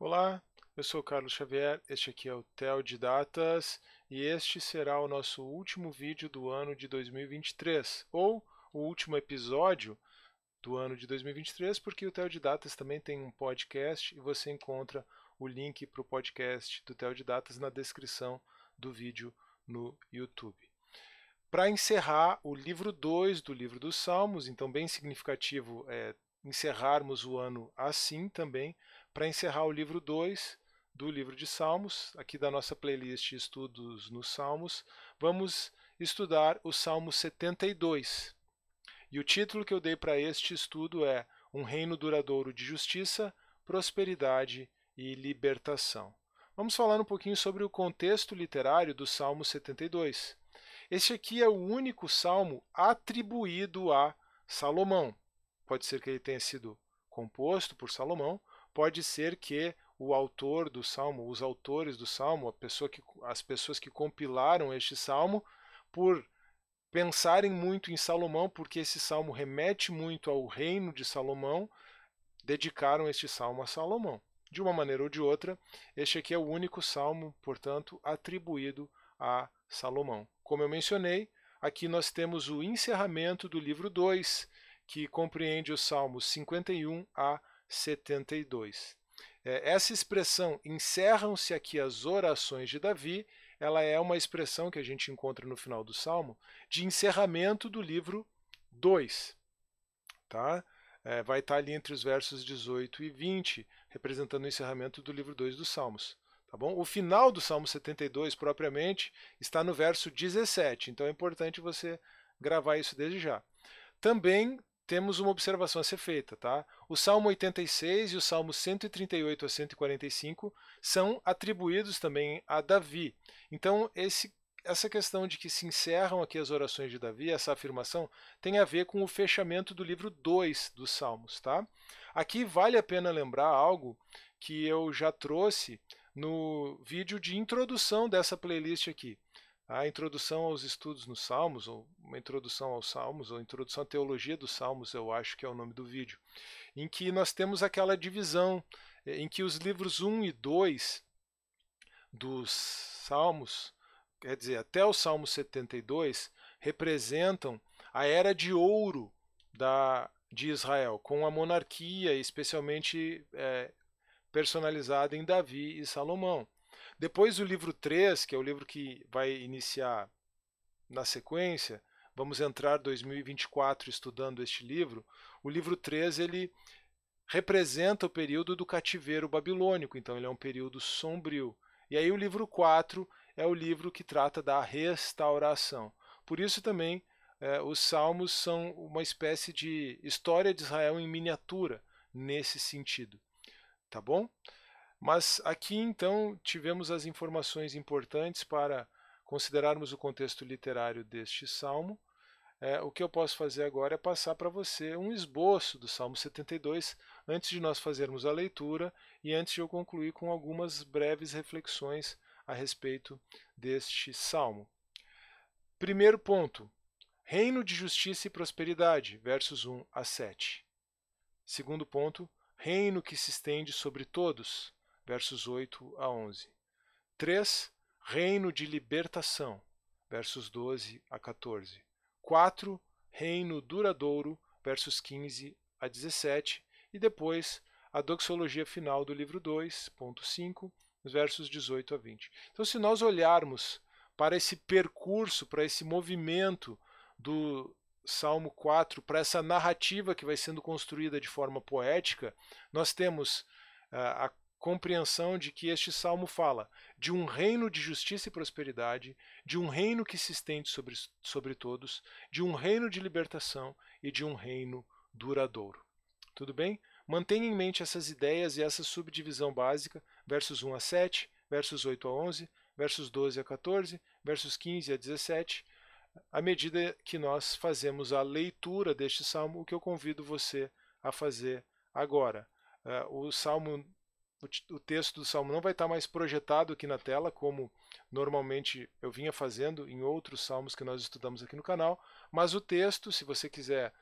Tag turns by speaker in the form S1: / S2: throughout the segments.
S1: Olá, eu sou Carlos Xavier, este aqui é o TEL de Datas e este será o nosso último vídeo do ano de 2023, ou o último episódio do ano de 2023, porque o TEL de Datas também tem um podcast e você encontra o link para o podcast do TEL de Datas na descrição do vídeo no YouTube. Para encerrar o livro 2 do livro dos Salmos, então bem significativo é encerrarmos o ano assim também, para encerrar o livro 2 do livro de Salmos, aqui da nossa playlist Estudos nos Salmos, vamos estudar o Salmo 72. E o título que eu dei para este estudo é Um Reino Duradouro de Justiça, Prosperidade e Libertação. Vamos falar um pouquinho sobre o contexto literário do Salmo 72. Este aqui é o único salmo atribuído a Salomão. Pode ser que ele tenha sido composto por Salomão, pode ser que o autor do salmo, os autores do salmo, pessoa que, as pessoas que compilaram este salmo, por pensarem muito em Salomão, porque esse salmo remete muito ao reino de Salomão, dedicaram este salmo a Salomão. De uma maneira ou de outra, este aqui é o único salmo, portanto, atribuído a Salomão. Como eu mencionei, aqui nós temos o encerramento do livro 2, que compreende os salmos 51 a 72. É, essa expressão encerram-se aqui as orações de Davi, ela é uma expressão que a gente encontra no final do Salmo de encerramento do livro 2. Tá? É, vai estar ali entre os versos 18 e 20, representando o encerramento do livro 2 dos Salmos. Tá bom? O final do Salmo 72, propriamente, está no verso 17, então é importante você gravar isso desde já. Também temos uma observação a ser feita. Tá? O Salmo 86 e o Salmo 138 a 145 são atribuídos também a Davi. Então, esse, essa questão de que se encerram aqui as orações de Davi, essa afirmação, tem a ver com o fechamento do livro 2 dos Salmos. Tá? Aqui vale a pena lembrar algo que eu já trouxe no vídeo de introdução dessa playlist aqui a introdução aos estudos nos Salmos, ou uma introdução aos Salmos, ou introdução à teologia dos Salmos, eu acho que é o nome do vídeo, em que nós temos aquela divisão eh, em que os livros 1 e 2 dos Salmos, quer dizer, até o Salmo 72, representam a era de ouro da, de Israel, com a monarquia especialmente é, personalizada em Davi e Salomão. Depois o livro 3, que é o livro que vai iniciar na sequência, vamos entrar 2024 estudando este livro. O livro 3 ele representa o período do cativeiro babilônico, então ele é um período sombrio. E aí o livro 4 é o livro que trata da restauração. Por isso também é, os salmos são uma espécie de história de Israel em miniatura nesse sentido. Tá bom? Mas aqui então tivemos as informações importantes para considerarmos o contexto literário deste salmo. É, o que eu posso fazer agora é passar para você um esboço do Salmo 72, antes de nós fazermos a leitura e antes de eu concluir com algumas breves reflexões a respeito deste salmo. Primeiro ponto: reino de justiça e prosperidade, versos 1 a 7. Segundo ponto: reino que se estende sobre todos, versos 8 a 11. 3. Reino de libertação, versos 12 a 14. 4. Reino duradouro, versos 15 a 17. E depois a doxologia final do livro 2, ponto 5, versos 18 a 20. Então, se nós olharmos para esse percurso, para esse movimento do Salmo 4, para essa narrativa que vai sendo construída de forma poética, nós temos uh, a compreensão de que este salmo fala de um reino de justiça e prosperidade, de um reino que se estende sobre, sobre todos, de um reino de libertação e de um reino duradouro. Tudo bem? Mantenha em mente essas ideias e essa subdivisão básica, versos 1 a 7, versos 8 a 11, versos 12 a 14, versos 15 a 17, à medida que nós fazemos a leitura deste salmo, o que eu convido você a fazer agora. Uh, o salmo o texto do salmo não vai estar mais projetado aqui na tela, como normalmente eu vinha fazendo em outros salmos que nós estudamos aqui no canal, mas o texto, se você quiser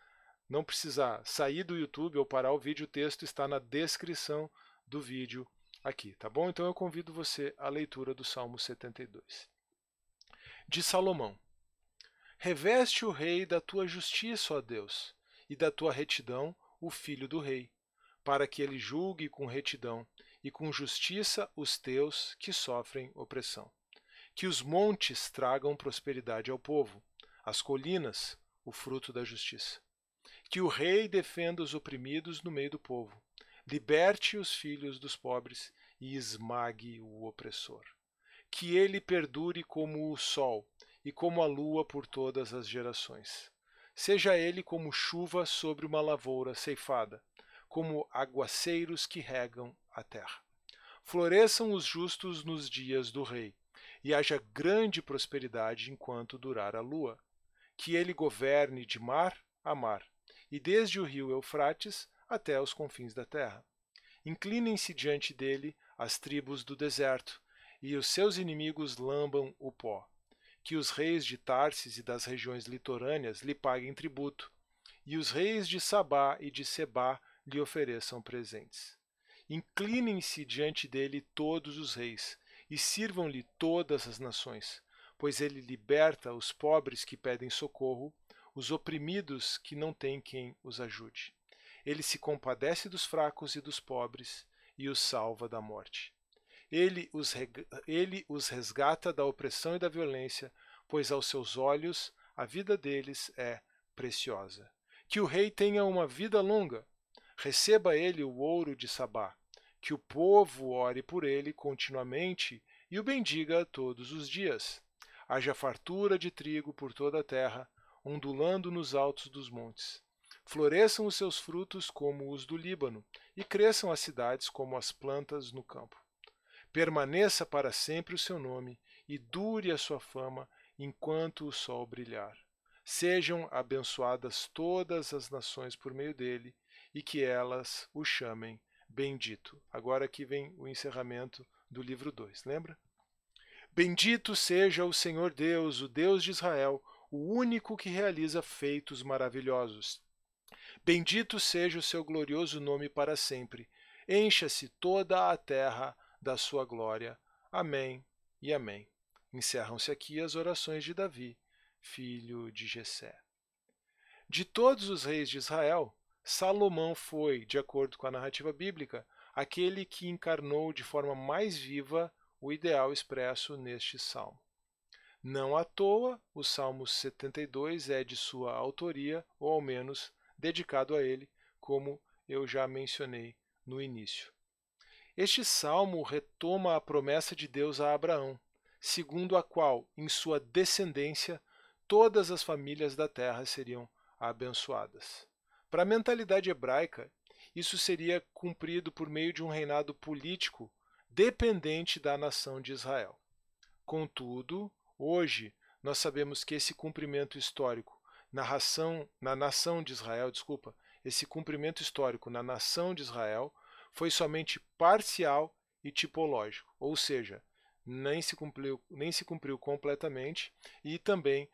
S1: não precisar sair do YouTube ou parar o vídeo, o texto está na descrição do vídeo aqui, tá bom? Então eu convido você à leitura do Salmo 72. De Salomão: Reveste o rei da tua justiça, ó Deus, e da tua retidão o filho do rei, para que ele julgue com retidão e com justiça os teus que sofrem opressão. Que os montes tragam prosperidade ao povo, as colinas, o fruto da justiça. Que o rei defenda os oprimidos no meio do povo, liberte os filhos dos pobres e esmague o opressor. Que ele perdure como o sol e como a lua por todas as gerações. Seja ele como chuva sobre uma lavoura ceifada, como aguaceiros que regam a terra. Floresçam os justos nos dias do rei, e haja grande prosperidade enquanto durar a lua. Que ele governe de mar a mar, e desde o rio Eufrates até os confins da terra. Inclinem-se diante dele as tribos do deserto, e os seus inimigos lambam o pó. Que os reis de Tarsis e das regiões litorâneas lhe paguem tributo, e os reis de Sabá e de Sebá lhe ofereçam presentes. Inclinem-se diante dele todos os reis, e sirvam-lhe todas as nações, pois ele liberta os pobres que pedem socorro, os oprimidos que não têm quem os ajude. Ele se compadece dos fracos e dos pobres e os salva da morte. Ele os, ele os resgata da opressão e da violência, pois aos seus olhos a vida deles é preciosa. Que o rei tenha uma vida longa, receba ele o ouro de Sabá, que o povo ore por ele continuamente e o bendiga todos os dias. Haja fartura de trigo por toda a terra, ondulando nos altos dos montes. Floresçam os seus frutos como os do Líbano, e cresçam as cidades como as plantas no campo. Permaneça para sempre o seu nome, e dure a sua fama enquanto o sol brilhar. Sejam abençoadas todas as nações por meio dele, e que elas o chamem bendito. Agora aqui vem o encerramento do livro 2, lembra? Bendito seja o Senhor Deus, o Deus de Israel, o único que realiza feitos maravilhosos. Bendito seja o seu glorioso nome para sempre. Encha-se toda a terra da sua glória. Amém e amém. Encerram-se aqui as orações de Davi, filho de Jessé. De todos os reis de Israel, Salomão foi, de acordo com a narrativa bíblica, aquele que encarnou de forma mais viva o ideal expresso neste salmo. Não à toa, o Salmo 72 é de sua autoria, ou ao menos dedicado a ele, como eu já mencionei no início. Este salmo retoma a promessa de Deus a Abraão, segundo a qual, em sua descendência, todas as famílias da terra seriam abençoadas. Para a mentalidade hebraica, isso seria cumprido por meio de um reinado político dependente da nação de Israel. Contudo, hoje nós sabemos que esse cumprimento histórico narração na nação de Israel, desculpa, esse cumprimento histórico na nação de Israel foi somente parcial e tipológico, ou seja, nem se cumpriu, nem se cumpriu completamente e também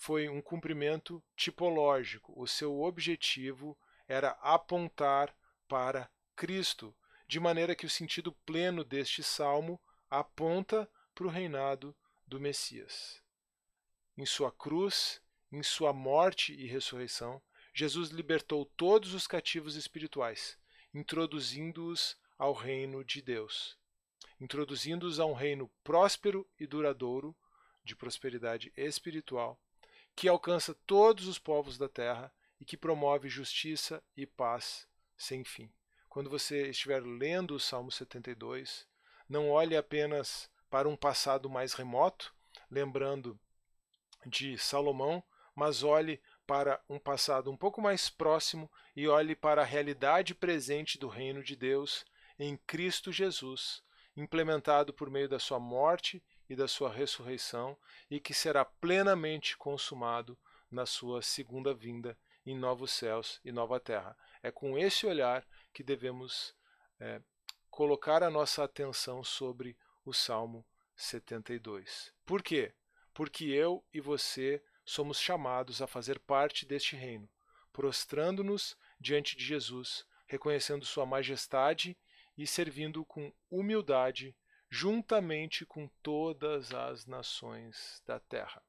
S1: foi um cumprimento tipológico. O seu objetivo era apontar para Cristo, de maneira que o sentido pleno deste salmo aponta para o reinado do Messias. Em sua cruz, em sua morte e ressurreição, Jesus libertou todos os cativos espirituais, introduzindo-os ao reino de Deus, introduzindo-os a um reino próspero e duradouro, de prosperidade espiritual, que alcança todos os povos da terra e que promove justiça e paz sem fim. Quando você estiver lendo o Salmo 72, não olhe apenas para um passado mais remoto, lembrando de Salomão, mas olhe para um passado um pouco mais próximo e olhe para a realidade presente do reino de Deus em Cristo Jesus, implementado por meio da sua morte e da sua ressurreição e que será plenamente consumado na sua segunda vinda em novos céus e nova terra. É com esse olhar que devemos é, colocar a nossa atenção sobre o Salmo 72. Por quê? Porque eu e você somos chamados a fazer parte deste reino, prostrando-nos diante de Jesus, reconhecendo Sua majestade e servindo com humildade, juntamente com todas as nações da terra.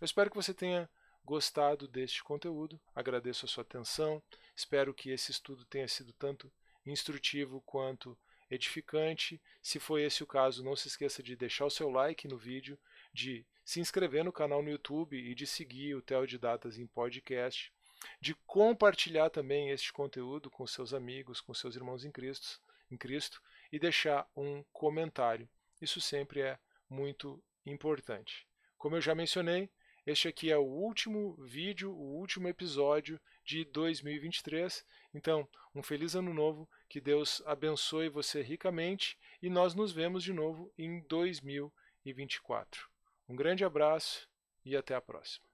S1: Eu espero que você tenha gostado deste conteúdo, agradeço a sua atenção, espero que esse estudo tenha sido tanto instrutivo quanto edificante. Se foi esse o caso, não se esqueça de deixar o seu like no vídeo, de se inscrever no canal no YouTube e de seguir o Theo de Datas em podcast, de compartilhar também este conteúdo com seus amigos, com seus irmãos em Cristo, em Cristo e deixar um comentário. Isso sempre é muito importante. Como eu já mencionei, este aqui é o último vídeo, o último episódio de 2023. Então, um feliz ano novo, que Deus abençoe você ricamente e nós nos vemos de novo em 2024. Um grande abraço e até a próxima.